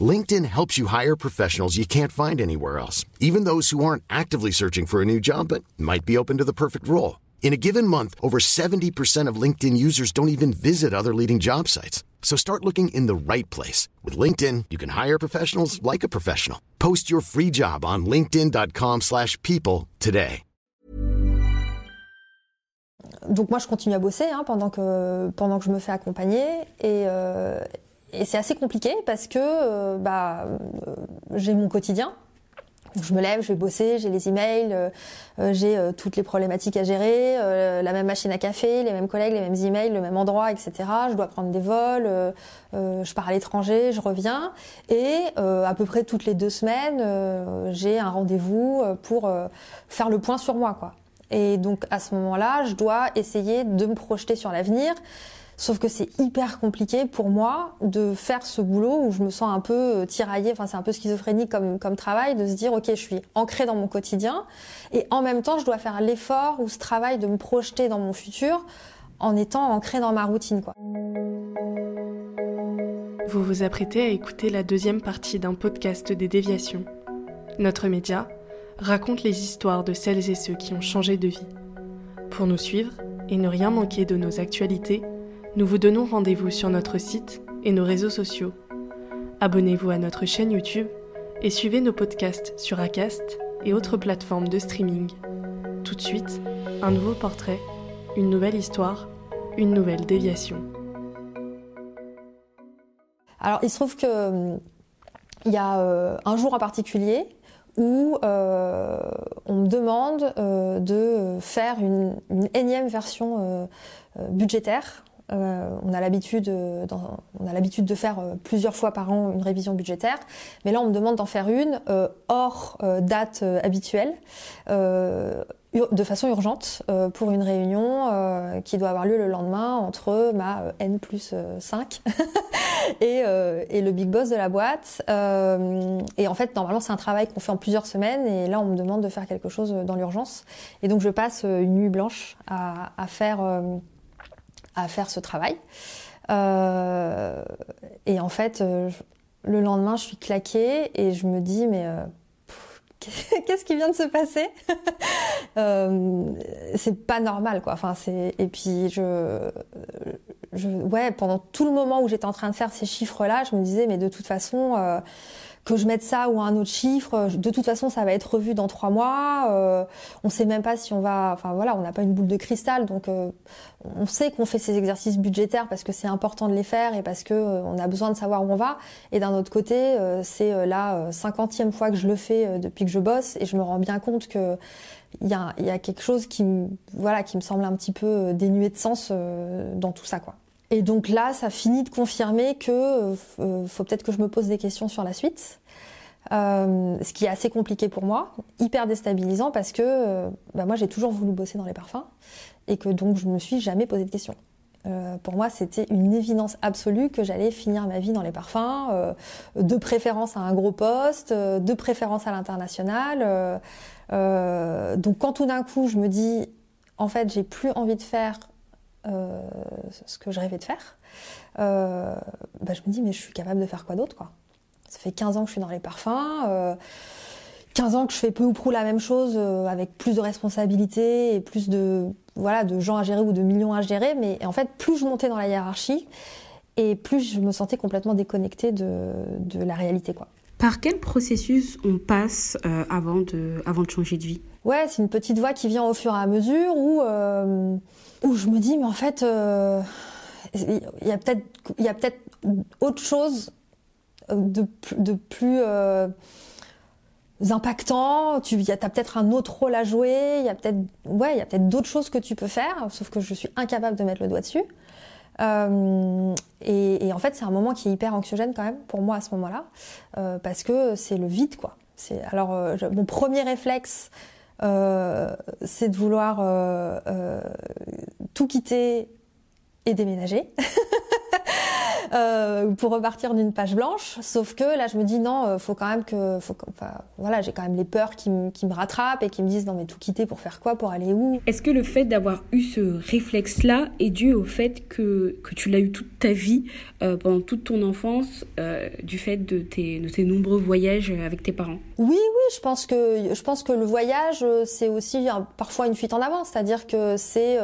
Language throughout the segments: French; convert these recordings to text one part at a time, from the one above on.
LinkedIn helps you hire professionals you can't find anywhere else, even those who aren't actively searching for a new job but might be open to the perfect role. In a given month, over 70% of LinkedIn users don't even visit other leading job sites. So start looking in the right place. With LinkedIn, you can hire professionals like a professional. Post your free job on linkedin.com slash people today. Donc moi, je continue à bosser hein, pendant, que, pendant que je me fais accompagner. Et, euh, et c'est assez compliqué parce que euh, bah, euh, j'ai mon quotidien. Je me lève, je vais bosser, j'ai les emails, euh, j'ai toutes les problématiques à gérer, la même machine à café, les mêmes collègues, les mêmes emails, le même endroit, etc. Je dois prendre des vols, je pars à l'étranger, je reviens, et à peu près toutes les deux semaines, j'ai un rendez-vous pour faire le point sur moi, quoi. Et donc à ce moment-là, je dois essayer de me projeter sur l'avenir. Sauf que c'est hyper compliqué pour moi de faire ce boulot où je me sens un peu euh, tiraillée, enfin c'est un peu schizophrénique comme, comme travail, de se dire ok je suis ancrée dans mon quotidien et en même temps je dois faire l'effort ou ce travail de me projeter dans mon futur en étant ancrée dans ma routine. Vous vous apprêtez à écouter la deuxième partie d'un podcast des déviations. Notre média raconte les histoires de celles et ceux qui ont changé de vie. Pour nous suivre et ne rien manquer de nos actualités, nous vous donnons rendez-vous sur notre site et nos réseaux sociaux. Abonnez-vous à notre chaîne YouTube et suivez nos podcasts sur Acast et autres plateformes de streaming. Tout de suite, un nouveau portrait, une nouvelle histoire, une nouvelle déviation. Alors, il se trouve que euh, il y a euh, un jour en particulier où euh, on me demande de faire une énième version budgétaire euh, on a l'habitude, euh, on a l'habitude de faire euh, plusieurs fois par an une révision budgétaire, mais là on me demande d'en faire une hors date habituelle, de façon urgente pour une réunion qui doit avoir lieu le lendemain entre ma N plus 5 et, et, le big boss de la boîte. et en fait, normalement, c'est un travail qu'on fait en plusieurs semaines, et là, on me demande de faire quelque chose dans l'urgence. Et donc, je passe une nuit blanche à, à faire à faire ce travail. Euh, et en fait, euh, le lendemain, je suis claquée et je me dis, mais euh, qu'est-ce qui vient de se passer? C'est pas normal, quoi. Enfin, c'est et puis je, je, ouais, pendant tout le moment où j'étais en train de faire ces chiffres-là, je me disais, mais de toute façon que je mette ça ou un autre chiffre, de toute façon ça va être revu dans trois mois. Euh, on sait même pas si on va, enfin voilà, on n'a pas une boule de cristal, donc euh, on sait qu'on fait ces exercices budgétaires parce que c'est important de les faire et parce que euh, on a besoin de savoir où on va. Et d'un autre côté, euh, c'est la cinquantième fois que je le fais depuis que je bosse et je me rends bien compte que il y a, y a, quelque chose qui me, voilà, qui me semble un petit peu dénué de sens dans tout ça, quoi. Et donc là, ça finit de confirmer que euh, faut peut-être que je me pose des questions sur la suite. Euh, ce qui est assez compliqué pour moi, hyper déstabilisant parce que euh, bah moi j'ai toujours voulu bosser dans les parfums et que donc je me suis jamais posé de questions. Euh, pour moi, c'était une évidence absolue que j'allais finir ma vie dans les parfums, euh, de préférence à un gros poste, de préférence à l'international. donc quand tout d'un coup je me dis, en fait, j'ai plus envie de faire euh, ce que je rêvais de faire, euh, bah, je me dis mais je suis capable de faire quoi d'autre quoi? Ça fait 15 ans que je suis dans les parfums, 15 euh, ans que je fais peu ou prou la même chose avec plus de responsabilités et plus de voilà de gens à gérer ou de millions à gérer, mais en fait plus je montais dans la hiérarchie et plus je me sentais complètement déconnectée de, de la réalité quoi. Par quel processus on passe avant, de, avant de changer de vie? Ouais, c'est une petite voix qui vient au fur et à mesure où où je me dis, mais en fait, euh, il y a peut-être il y a peut-être autre chose de, de plus euh, impactant. Tu as peut-être un autre rôle à jouer. Il y a peut-être ouais, il y a peut-être d'autres choses que tu peux faire. Sauf que je suis incapable de mettre le doigt dessus. Euh, et, en fait, c'est un moment qui est hyper anxiogène quand même pour moi à ce moment-là, euh, parce que c'est le vide, quoi. Alors mon premier réflexe c'est de vouloir tout quitter et déménager. Euh, pour repartir d'une page blanche. Sauf que là, je me dis non, euh, faut quand même que, faut, enfin, voilà, j'ai quand même les peurs qui, qui, me rattrapent et qui me disent non mais tout quitter pour faire quoi, pour aller où? Est-ce que le fait d'avoir eu ce réflexe-là est dû au fait que, que tu l'as eu toute ta vie, euh, pendant toute ton enfance, euh, du fait de tes, de tes nombreux voyages avec tes parents? Oui, oui, je pense que je pense que le voyage c'est aussi parfois une fuite en avant, c'est-à-dire que c'est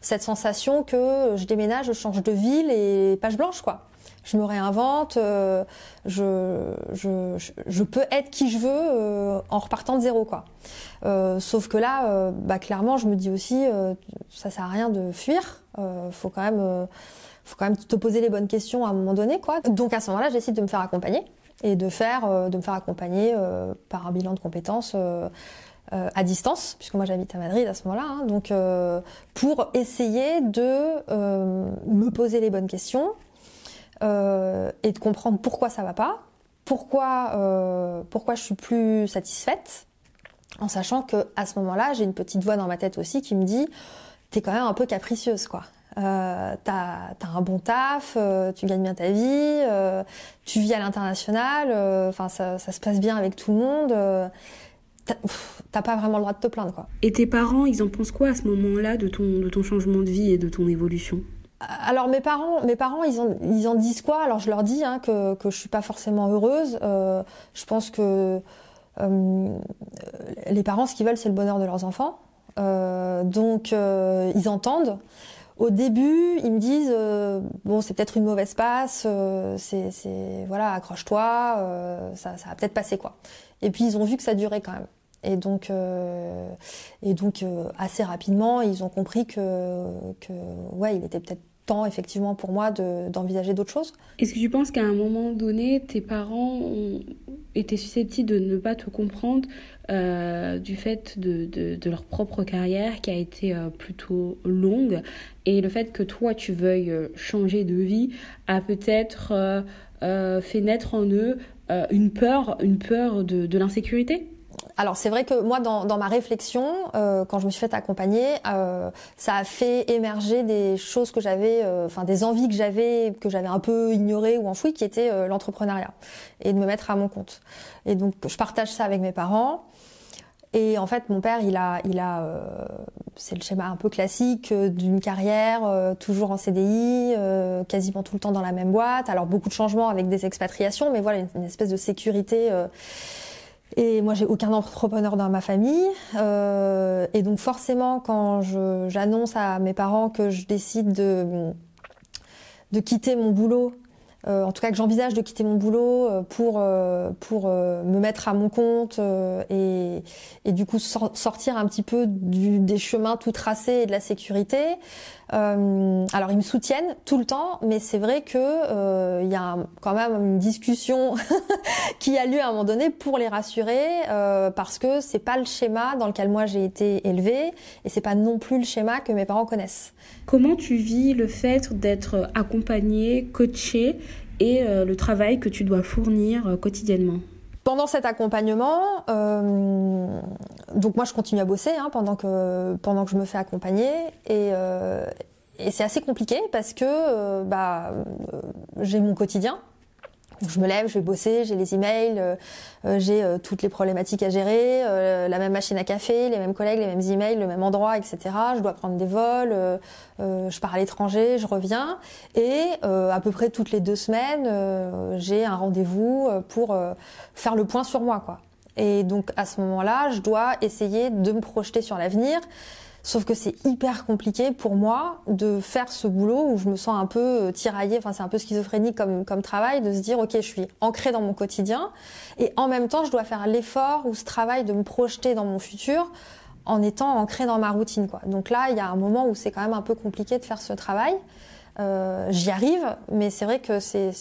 cette sensation que je déménage, je change de ville et page blanche quoi je me réinvente, euh, je, je, je, peux être qui je veux euh, en repartant de zéro quoi. Euh, sauf que là, bah clairement, je me dis aussi, ça sert à rien de fuir. faut quand même, faut quand même te poser les bonnes questions à un moment donné quoi. Donc à ce moment-là, j'essaie de me faire accompagner et de faire, de me faire accompagner par un bilan de compétences. à distance, puisque moi j'habite à Madrid à ce moment-là, hein, donc pour essayer de me poser les bonnes questions, euh, et de comprendre pourquoi ça va pas, pourquoi euh, pourquoi je suis plus satisfaite, en sachant que à ce moment-là, j'ai une petite voix dans ma tête aussi qui me dit t'es quand même un peu capricieuse quoi. Euh, t'as as un bon taf, euh, tu gagnes bien ta vie, tu vis à l'international, enfin ça, ça, se passe bien avec tout le monde. T'as pas vraiment le droit de te plaindre quoi. Et tes parents, ils en pensent quoi à ce moment-là de ton de ton changement de vie et de ton évolution? Alors mes parents, mes parents, ils en, ils en disent quoi? Alors je leur dis hein, que que je suis pas forcément heureuse. Euh, je pense que euh, les parents, ce qu'ils veulent, c'est le bonheur de leurs enfants. Euh, donc euh, ils entendent. Au début, ils me disent euh, bon, c'est peut-être une mauvaise passe. c'est c'est voilà, accroche-toi. ça ça va peut-être passer quoi. Et puis ils ont vu que ça durait quand même. Et donc, euh, et donc euh, assez rapidement, ils ont compris que, que ouais, il était peut-être effectivement pour moi d'envisager d'autres choses. Est-ce que tu penses qu'à un moment donné, tes parents ont été susceptibles de ne pas te comprendre euh, du fait de, leur propre carrière qui a été euh, plutôt longue et le fait que toi tu veuilles euh, changer de vie a peut-être fait naître en eux une peur, une peur de l'insécurité? Alors c'est vrai que moi dans, ma réflexion, euh, quand je me suis fait accompagner, euh, ça a fait émerger des choses que j'avais, euh, enfin des envies que j'avais, que j'avais un peu ignorées ou enfouies, qui étaient l'entrepreneuriat et de me mettre à mon compte. Et donc je partage ça avec mes parents. Et en fait, mon père, il a, il a, c'est le schéma un peu classique d'une carrière toujours en CDI, quasiment tout le temps dans la même boîte. Alors beaucoup de changements avec des expatriations, mais voilà une, une espèce de sécurité et moi, j'ai aucun entrepreneur dans ma famille. Euh, et donc, forcément, quand j'annonce à mes parents que je décide de, de quitter mon boulot, euh, en tout cas que j'envisage de quitter mon boulot euh, pour euh, pour euh, me mettre à mon compte et, et du coup sortir un petit peu du, des chemins tout tracés et de la sécurité. Alors ils me soutiennent tout le temps, mais c'est vrai que il y a quand même une discussion qui a lieu à un moment donné pour les rassurer parce que c'est pas le schéma dans lequel moi j'ai été élevée et c'est pas non plus le schéma que mes parents connaissent. Comment tu vis le fait d'être accompagnée, coachée et euh, le travail que tu dois fournir euh, quotidiennement? Pendant cet accompagnement, euh, donc moi je continue à bosser hein, pendant que pendant que je me fais accompagner. Et, et c'est assez compliqué parce que bah j'ai mon quotidien je me lève, je vais bosser, j'ai les emails, euh, euh, j'ai euh, toutes les problématiques à gérer, la même machine à café, les mêmes collègues, les mêmes emails, le même endroit, etc. Je dois prendre des vols, je pars à l'étranger, je reviens, et à peu près toutes les deux semaines, j'ai un rendez-vous pour faire le point sur moi, quoi. Et donc à ce moment-là, je dois essayer de me projeter sur l'avenir Sauf que c'est hyper compliqué pour moi de faire ce boulot où je me sens un peu euh, tiraillée, enfin c'est un peu schizophrénique comme, comme travail, de se dire ok je suis ancrée dans mon quotidien et en même temps je dois faire l'effort ou ce travail de me projeter dans mon futur en étant ancrée dans ma routine. Donc là il y a un moment où c'est quand même un peu compliqué de faire ce travail. Euh, J'y arrive, mais c'est vrai que c'est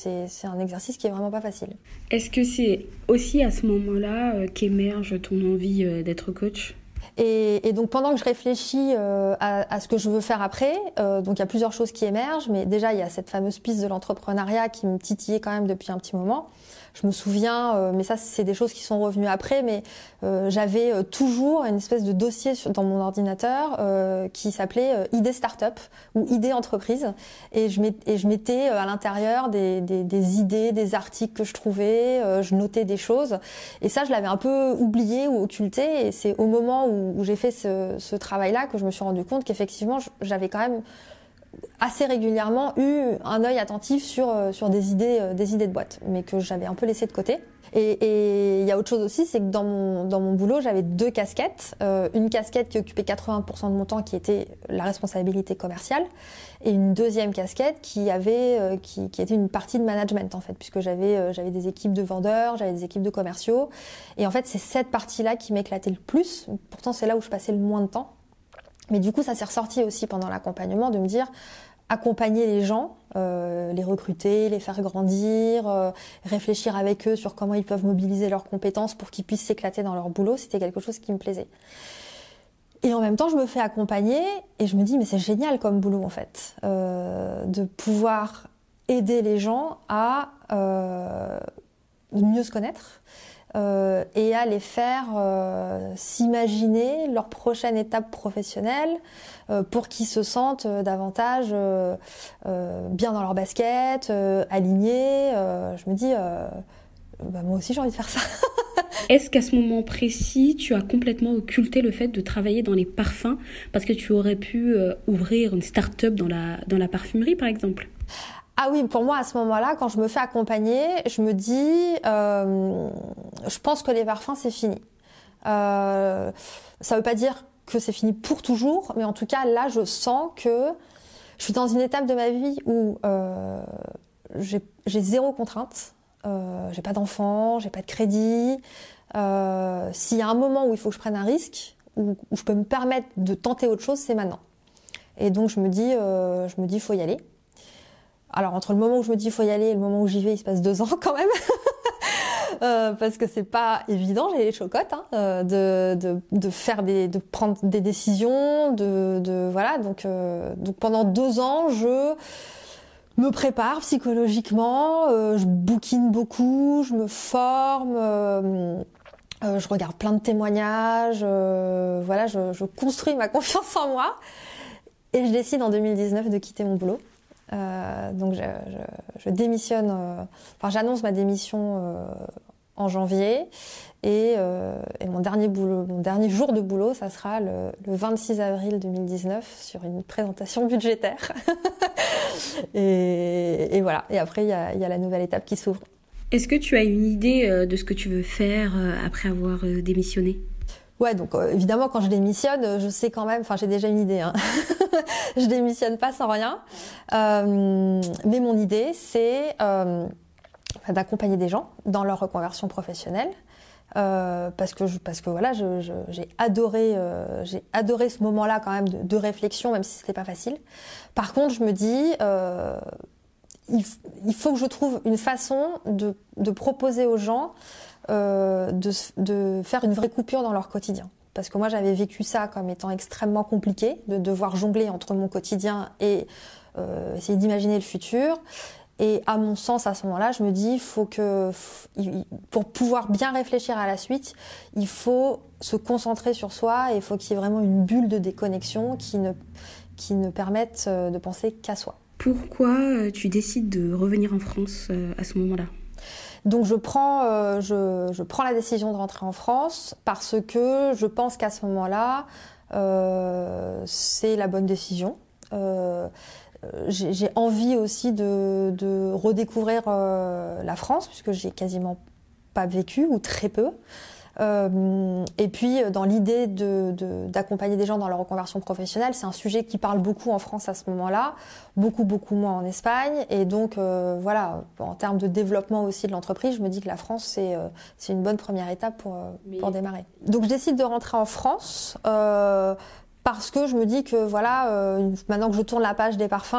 un exercice qui est vraiment pas facile. Est-ce que c'est aussi à ce moment-là euh, qu'émerge ton envie d'être coach? Et, donc pendant que je réfléchis euh, à, ce que je veux faire après, euh, donc il y a plusieurs choses qui émergent, mais déjà il y a cette fameuse piste de l'entrepreneuriat qui me titillait quand même depuis un petit moment. Je me souviens, mais ça c'est des choses qui sont revenues après, mais j'avais toujours une espèce de dossier dans mon ordinateur qui s'appelait idée startup ou idée entreprise, et je, et je mettais à l'intérieur des, idées, des articles que je trouvais, je notais des choses, et ça je l'avais un peu oublié ou occulté, et c'est au moment où, j'ai fait ce, ce travail-là que je me suis rendu compte qu'effectivement j'avais quand même assez régulièrement eu un œil attentif sur, euh, sur des, idées, euh, des idées de boîte, mais que j'avais un peu laissé de côté. Et il y a autre chose aussi, c'est que dans mon, dans mon boulot, j'avais deux casquettes. Euh, une casquette qui occupait 80% de mon temps, qui était la responsabilité commerciale, et une deuxième casquette qui avait, qui, qui, était une partie de management en fait, puisque j'avais j'avais des équipes de vendeurs, j'avais des équipes de commerciaux, et en fait c'est cette partie-là qui m'éclatait le plus. Pourtant c'est là où je passais le moins de temps. Mais du coup, ça s'est ressorti aussi pendant l'accompagnement de me dire accompagner les gens, euh, les recruter, les faire grandir, euh, réfléchir avec eux sur comment ils peuvent mobiliser leurs compétences pour qu'ils puissent s'éclater dans leur boulot, c'était quelque chose qui me plaisait. Et en même temps, je me fais accompagner et je me dis, mais c'est génial comme boulot en fait, euh, de pouvoir aider les gens à mieux se connaître, euh, et à les faire euh, s'imaginer leur prochaine étape professionnelle euh, pour qu'ils se sentent davantage bien dans leur basket, alignés. je me dis, bah, moi aussi j'ai envie de faire ça. Est-ce qu'à ce moment précis, tu as complètement occulté le fait de travailler dans les parfums parce que tu aurais pu ouvrir une start-up dans la, dans la parfumerie par exemple? Ah oui, pour moi, à ce moment-là, quand je me fais accompagner, je me dis, euh, je pense que les parfums, c'est fini. Euh, ça ne veut pas dire que c'est fini pour toujours, mais en tout cas, là, je sens que je suis dans une étape de ma vie où euh, j'ai zéro contrainte. J'ai pas d'enfant, j'ai pas de crédit. S'il y a un moment où il faut que je prenne un risque, où, où je peux me permettre de tenter autre chose, c'est maintenant. Et donc je me dis, je me faut y aller. Alors entre le moment où je me dis faut y aller et le moment où j'y vais, il se passe deux ans quand même. euh, parce que c'est pas évident, j'ai les chocottes, hein, euh, de, de, de, faire des, de prendre des décisions, de, de voilà. Donc, euh, pendant deux ans, je me prépare psychologiquement, je bouquine beaucoup, je me forme. Je regarde plein de témoignages, voilà, je, je construis ma confiance en moi et je décide en 2019 de quitter mon boulot. Euh, donc je, démissionne, euh, enfin j'annonce ma démission euh, en janvier et, mon dernier boulot, mon dernier jour de boulot, ça sera le, le 26 avril 2019 sur une présentation budgétaire. et, voilà. Et après il y a la nouvelle étape qui s'ouvre. Est-ce que tu as une idée de ce que tu veux faire après avoir démissionné? Ouais, donc euh, évidemment quand je démissionne, euh, je sais quand même, enfin j'ai déjà une idée. Hein. je démissionne pas sans rien, euh, mais mon idée c'est euh, d'accompagner des gens dans leur reconversion professionnelle. parce que je, parce que voilà, j'ai adoré j'ai adoré ce moment-là quand même de, de réflexion, même si c'était pas facile. Par contre, je me dis il, il, faut que je trouve une façon de, de proposer aux gens euh, de, faire une vraie coupure dans leur quotidien. Parce que moi, j'avais vécu ça comme étant extrêmement compliqué, de devoir jongler entre mon quotidien et euh, essayer d'imaginer le futur. Et à mon sens, à ce moment-là, je me dis, faut que, pour pouvoir bien réfléchir à la suite, il faut se concentrer sur soi et il faut qu'il y ait vraiment une bulle de déconnexion qui ne, qui ne permette euh, de penser qu'à soi. Pourquoi tu décides de revenir en France à ce moment-là? Donc je prends, euh, je, je, prends la décision de rentrer en France parce que je pense qu'à ce moment-là, euh, c'est la bonne décision. Euh, j'ai envie aussi de, de redécouvrir euh, la France puisque j'ai quasiment pas vécu ou très peu. Euh, et puis, dans l'idée d'accompagner de, des gens dans leur reconversion professionnelle, c'est un sujet qui parle beaucoup en France à ce moment-là, beaucoup, beaucoup moins en Espagne. Et donc, euh, voilà, en termes de développement aussi de l'entreprise, je me dis que la France, c'est euh, une bonne première étape pour, euh, pour démarrer. Donc, je décide de rentrer en France. Euh, parce que je me dis que voilà, euh, maintenant que je tourne la page des parfums,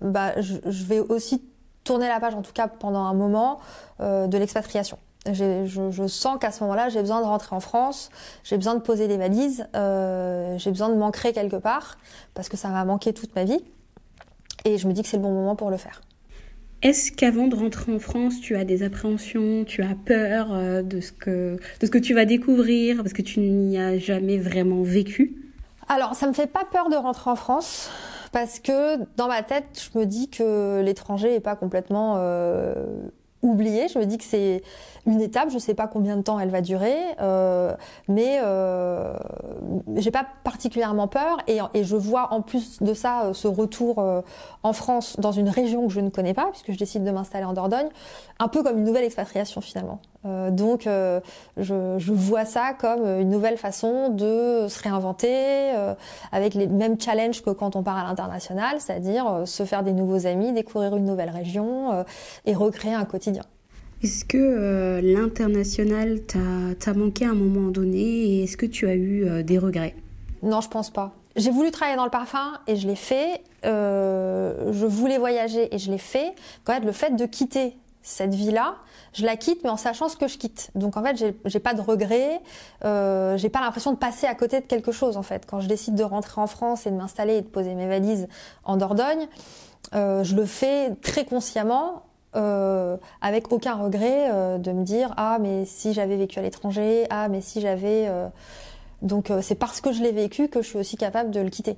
bah, je, je, vais aussi tourner la page, en tout cas pendant un moment, de l'expatriation. Je, je, sens qu'à ce moment-là, j'ai besoin de rentrer en France, j'ai besoin de poser des valises, euh, j'ai besoin de m'ancrer quelque part, parce que ça m'a manqué toute ma vie. Et je me dis que c'est le bon moment pour le faire. Est-ce qu'avant de rentrer en France, tu as des appréhensions, tu as peur euh, de ce que, de ce que tu vas découvrir parce que tu n'y as jamais vraiment vécu? Alors, ça me fait pas peur de rentrer en France parce que dans ma tête, je me dis que l'étranger n'est pas complètement euh, oublié. Je me dis que c'est une étape, je ne sais pas combien de temps elle va durer, euh, mais euh, j'ai pas particulièrement peur et, et, je vois en plus de ça euh, ce retour euh, en France dans une région que je ne connais pas puisque je décide de m'installer en Dordogne, un peu comme une nouvelle expatriation finalement. Euh, donc euh, je, je, vois ça comme une nouvelle façon de se réinventer avec les mêmes challenges que quand on part à l'international, c'est-à-dire se faire des nouveaux amis, découvrir une nouvelle région et recréer un quotidien. Est-ce que euh, l'international t'a manqué à un moment donné et est-ce que tu as eu euh, des regrets? Non, je pense pas. J'ai voulu travailler dans le parfum et je l'ai fait. Euh, je voulais voyager et je l'ai fait. Quand même, le fait de quitter cette vie-là, je la quitte, mais en sachant ce que je quitte. Donc en fait, j'ai pas de regrets. Euh, j'ai pas l'impression de passer à côté de quelque chose. En fait, quand je décide de rentrer en France et de m'installer et de poser mes valises en Dordogne, je le fais très consciemment euh, avec aucun regret euh, de me dire ah mais si j'avais vécu à l'étranger, ah mais si j'avais euh... donc c'est parce que je l'ai vécu que je suis aussi capable de le quitter.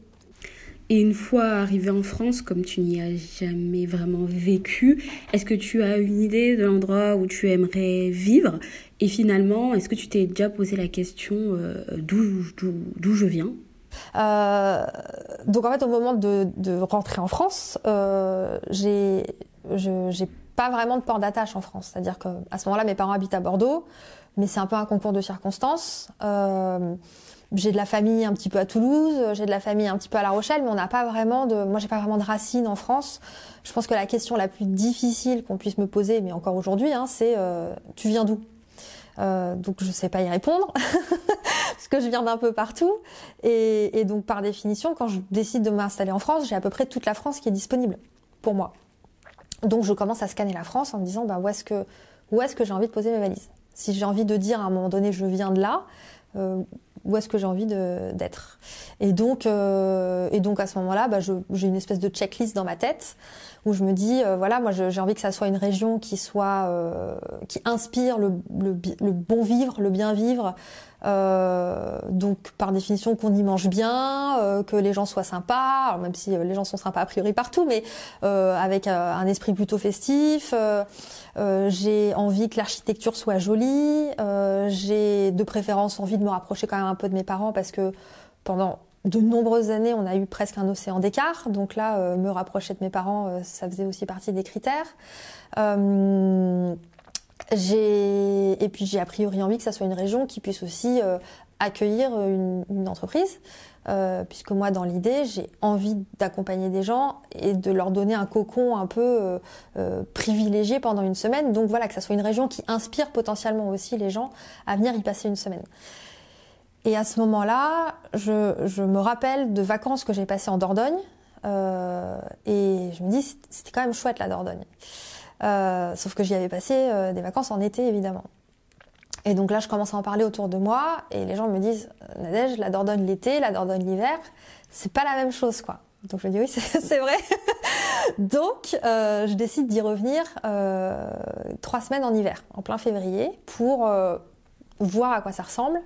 Et une fois arrivé en France, comme tu n'y as jamais vraiment vécu, est-ce que tu as une idée de l'endroit où tu aimerais vivre? Et finalement, est-ce que tu t'es déjà posé la question d'où je viens? Euh, donc en fait au moment de, de rentrer en France, euh, j'ai pas vraiment de port d'attache en France. C'est-à-dire qu'à ce moment-là, mes parents habitent à Bordeaux, mais c'est un peu un concours de circonstances. Euh, j'ai de la famille un petit peu à Toulouse, j'ai de la famille un petit peu à La Rochelle, mais on n'a pas vraiment de, moi j'ai pas vraiment de racines en France. Je pense que la question la plus difficile qu'on puisse me poser, mais encore aujourd'hui, hein, c'est euh, tu viens d'où? Euh, donc je sais pas y répondre parce que je viens d'un peu partout et, donc par définition quand je décide de m'installer en France j'ai à peu près toute la France qui est disponible pour moi donc je commence à scanner la France en me disant bah, où est-ce que, est-ce que j'ai envie de poser mes valises? Si j'ai envie de dire à un moment donné je viens de là, euh, où est-ce que j'ai envie d'être? Et donc, euh, et donc à ce moment-là, bah, j'ai une espèce de checklist dans ma tête où je me dis euh, voilà moi j'ai envie que ça soit une région qui soit euh, qui inspire le, bon vivre, le bien vivre, euh, donc par définition qu'on y mange bien, que les gens soient sympas, même si les gens sont sympas a priori partout, mais avec un esprit plutôt festif. j'ai envie que l'architecture soit jolie. j'ai de préférence envie de me rapprocher quand même un peu de mes parents parce que pendant de nombreuses années, on a eu presque un océan d'écart. Donc là, me rapprocher de mes parents, ça faisait aussi partie des critères. J'ai et puis j'ai a priori envie que ça soit une région qui puisse aussi euh, accueillir une, une entreprise, euh, puisque moi dans l'idée j'ai envie d'accompagner des gens et de leur donner un cocon un peu euh, euh, privilégié pendant une semaine. Donc voilà que ça soit une région qui inspire potentiellement aussi les gens à venir y passer une semaine. Et à ce moment-là, je, je me rappelle de vacances que j'ai passées en Dordogne euh, et je me dis c'était quand même chouette la Dordogne. Euh, sauf que j'y avais passé euh, des vacances en été, évidemment. Et donc là, je commence à en parler autour de moi, et les gens me disent Nadège, la Dordogne l'été, la Dordogne l'hiver, c'est pas la même chose, quoi. Donc je dis oui, c'est vrai. donc euh, je décide d'y revenir euh, trois semaines en hiver, en plein février, pour euh, voir à quoi ça ressemble.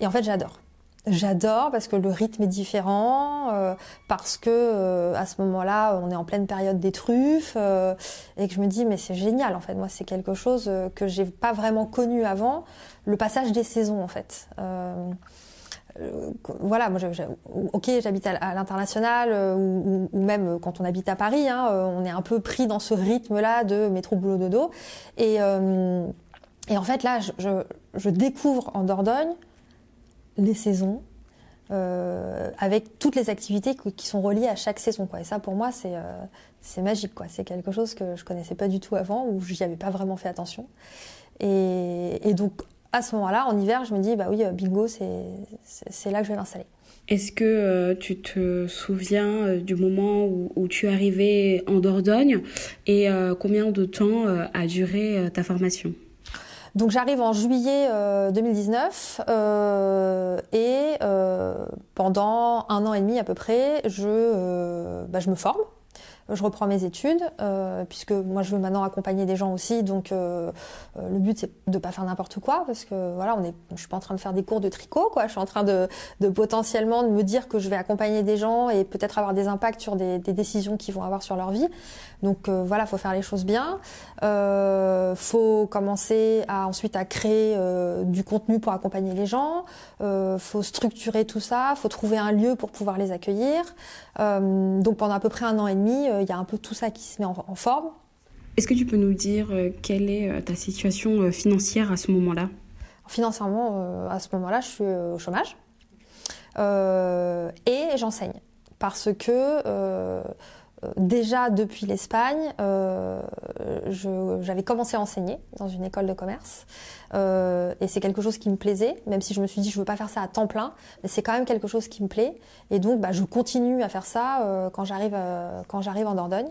Et en fait, j'adore. J'adore parce que le rythme est différent, euh, parce que euh, à ce moment-là, on est en pleine période des truffes, euh, et que je me dis mais c'est génial en fait. Moi, c'est quelque chose euh, que j'ai pas vraiment connu avant, le passage des saisons en fait. Euh, voilà, moi, ok, j'habite à, l'international ou, même quand on habite à Paris, hein, on est un peu pris dans ce rythme-là de métro boulot dodo, et et en fait là, je, je découvre en Dordogne les saisons, euh, avec toutes les activités qui sont reliées à chaque saison. Et ça, pour moi, c'est euh, magique. C'est quelque chose que je connaissais pas du tout avant, ou j'y avais pas vraiment fait attention. Et, donc, à ce moment-là, en hiver, je me dis, bah oui, bingo, c'est là que je vais m'installer. Est-ce que euh, tu te souviens euh, du moment où, tu es arrivé en Dordogne et euh, combien de temps a duré ta formation? Donc j'arrive en juillet euh, 2019 euh, et euh, pendant un an et demi à peu près, je, euh, bah, je me forme. Je reprends mes études, euh, puisque moi je veux maintenant accompagner des gens aussi, donc euh, euh, le but c'est de pas faire n'importe quoi, parce que voilà, on est, je suis pas en train de faire des cours de tricot, quoi. Je suis en train de, de potentiellement de me dire que je vais accompagner des gens et peut-être avoir des impacts sur des, décisions qu'ils vont avoir sur leur vie. Donc euh, voilà, faut faire les choses bien. Faut commencer à ensuite à créer du contenu pour accompagner les gens. Faut structurer tout ça. Faut trouver un lieu pour pouvoir les accueillir. Euh, donc pendant à peu près un an et demi, il y a un peu tout ça qui se met en, en forme. Est-ce que tu peux nous dire quelle est ta situation financière à ce moment-là? Financièrement, à ce moment-là, je suis au chômage. Et j'enseigne. Parce que déjà depuis l'Espagne, euh, j'avais commencé à enseigner dans une école de commerce euh, et c'est quelque chose qui me plaisait, même si je me suis dit je veux pas faire ça à temps plein, mais c'est quand même quelque chose qui me plaît et donc bah, je continue à faire ça euh, quand j'arrive euh, quand en Dordogne.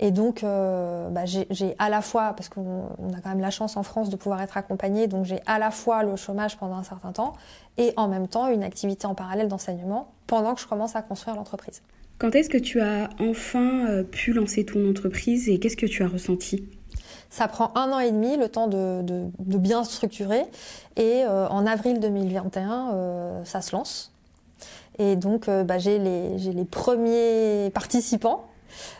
Et donc, euh, bah, j'ai à la fois, parce qu'on a quand même la chance en France de pouvoir être accompagné, donc j'ai à la fois le chômage pendant un certain temps et en même temps une activité en parallèle d'enseignement pendant que je commence à construire l'entreprise. Quand est-ce que tu as enfin euh, pu lancer ton entreprise et qu'est-ce que tu as ressenti? Ça prend un an et demi, le temps de, bien structurer. Et euh, en avril 2021, euh, ça se lance. Et donc, bah, j'ai les, premiers participants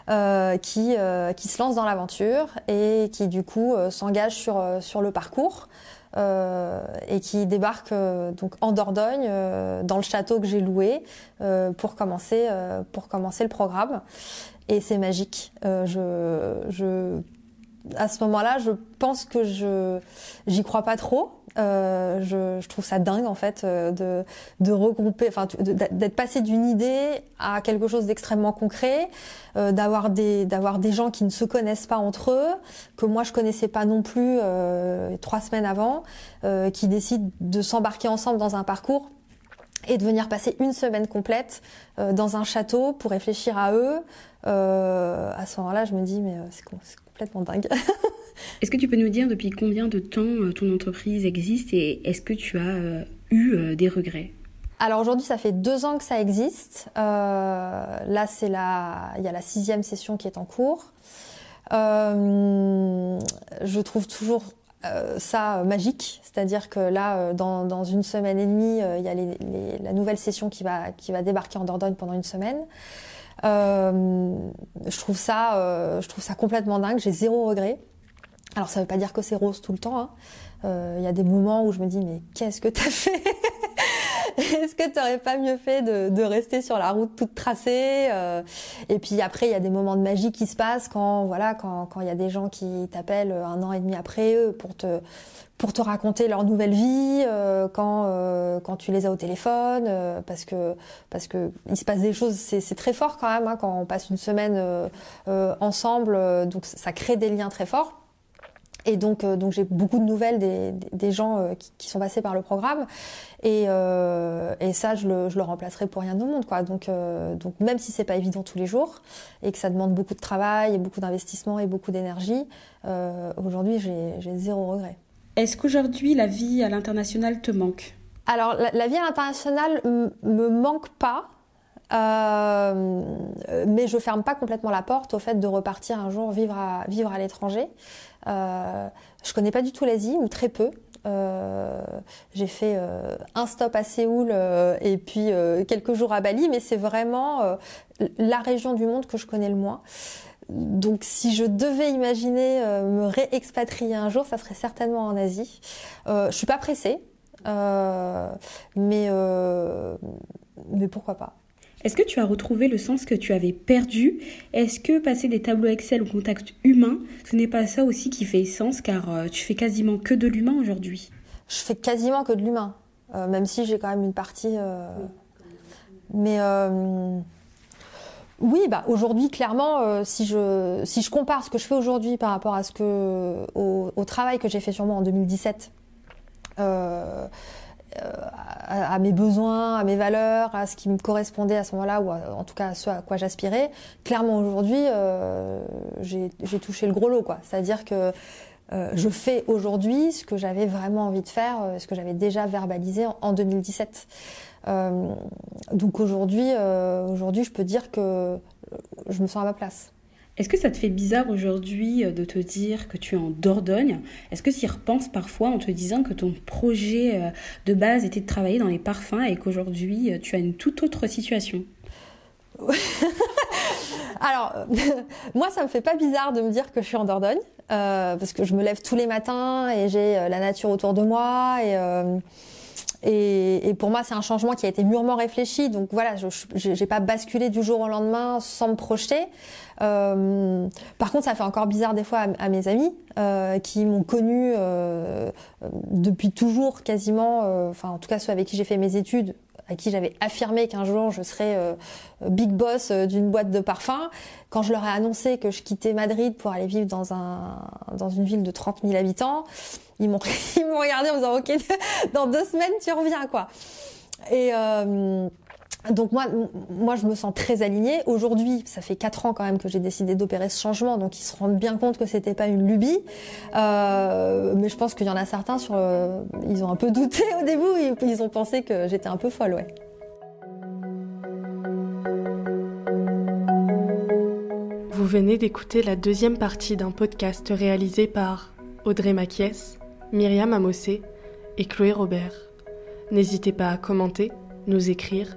qui, se lancent dans l'aventure et qui, du coup, s'engagent sur le parcours. Euh, et qui débarque euh, donc en Dordogne euh, dans le château que j'ai loué pour commencer pour commencer le programme et c'est magique. je, je à ce moment-là, je pense que je j'y crois pas trop. Euh, je, je, trouve ça dingue en fait euh, de, de regrouper, enfin d'être passé d'une idée à quelque chose d'extrêmement concret, euh, d'avoir des d'avoir des gens qui ne se connaissent pas entre eux, que moi je connaissais pas non plus euh, trois semaines avant, euh, qui décident de s'embarquer ensemble dans un parcours et de venir passer une semaine complète dans un château pour réfléchir à eux. à ce moment-là, je me dis mais c'est complètement dingue. est-ce que tu peux nous dire depuis combien de temps euh, ton entreprise existe et est-ce que tu as euh, eu euh, des regrets? Alors aujourd'hui, ça fait deux ans que ça existe. Là, c'est la, il y a la sixième session qui est en cours. Je trouve toujours ça magique, c'est-à-dire que là, dans, une semaine et demie, il y a la nouvelle session qui va, qui va débarquer en Dordogne pendant une semaine. Je trouve ça, je trouve ça complètement dingue. J'ai zéro regret. Alors ça veut pas dire que c'est rose tout le temps. Il hein. euh, y a des moments où je me dis mais qu'est-ce que t'as fait? Est-ce que t'aurais pas mieux fait de, rester sur la route toute tracée euh, Et puis après il y a des moments de magie qui se passent quand voilà quand il y a des gens qui t'appellent un an et demi après eux pour te pour te raconter leur nouvelle vie euh, quand euh, quand tu les as au téléphone euh, parce que parce que il se passe des choses c'est très fort quand même hein, quand on passe une semaine euh, euh, ensemble donc ça crée des liens très forts et donc, euh, donc j'ai beaucoup de nouvelles des, des gens euh, qui, qui, sont passés par le programme. Et, euh, et ça, je le, je le remplacerai pour rien au monde. Quoi. Donc, euh, donc même si c'est pas évident tous les jours et que ça demande beaucoup de travail et beaucoup d'investissement et beaucoup d'énergie, aujourd'hui, j'ai zéro regret. Est-ce qu'aujourd'hui, la vie à l'international te manque? Alors, la, la, vie à l'international me manque pas. Euh, mais je ferme pas complètement la porte au fait de repartir un jour vivre à, vivre à l'étranger. Euh, je connais pas du tout l'Asie ou très peu. Euh, j'ai fait euh, un stop à Séoul et puis quelques jours à Bali, mais c'est vraiment la région du monde que je connais le moins. Donc si je devais imaginer me réexpatrier un jour, ça serait certainement en Asie. je suis pas pressée, mais mais pourquoi pas. Est-ce que tu as retrouvé le sens que tu avais perdu? Est-ce que passer des tableaux Excel au contact humain, ce n'est pas ça aussi qui fait sens? Car euh, tu fais quasiment que de l'humain aujourd'hui Je fais quasiment que de l'humain, euh, même si j'ai quand même une partie. Euh... Mais euh... oui, bah aujourd'hui clairement, euh, si je si je compare ce que je fais aujourd'hui par rapport à ce que au, au travail que j'ai fait sur moi en 2017. Euh, à, à, mes besoins, à mes valeurs, à ce qui me correspondait à ce moment-là, ou en tout cas à ce à quoi j'aspirais. Clairement, aujourd'hui, euh, j'ai touché le gros lot, quoi. C'est-à-dire que euh, je fais aujourd'hui ce que j'avais vraiment envie de faire, euh, ce que j'avais déjà verbalisé en, en 2017. Euh, donc aujourd'hui, euh, aujourd'hui, je peux dire que je me sens à ma place. Est-ce que ça te fait bizarre aujourd'hui euh, de te dire que tu es en Dordogne? Est-ce que tu y repenses parfois en te disant que ton projet euh, de base était de travailler dans les parfums et qu'aujourd'hui euh, tu as une toute autre situation? Alors, moi, ça me fait pas bizarre de me dire que je suis en Dordogne, parce que je me lève tous les matins et j'ai la nature autour de moi et et, pour moi, c'est un changement qui a été mûrement réfléchi. Donc voilà, je n'ai pas basculé du jour au lendemain sans me projeter. Euh, par contre, ça fait encore bizarre des fois à, mes amis euh, qui m'ont connu euh, depuis toujours quasiment, enfin en tout cas ceux avec qui j'ai fait mes études, à qui j'avais affirmé qu'un jour je serais big boss d'une boîte de parfums. Quand je leur ai annoncé que je quittais Madrid pour aller vivre dans, un, dans une ville de 30 000 habitants, ils m'ont regardé en disant ok dans deux semaines tu reviens quoi et euh, donc moi, moi, je me sens très alignée. Aujourd'hui, ça fait quatre ans quand même que j'ai décidé d'opérer ce changement, donc ils se rendent bien compte que c'était pas une lubie. Euh, mais je pense qu'il y en a certains sur, ils ont un peu douté au début, ils, ils ont pensé que j'étais un peu folle, ouais. Vous venez d'écouter la deuxième partie d'un podcast réalisé par Audrey Maquies Myriam Amossé et Chloé Robert. N'hésitez pas à commenter, nous écrire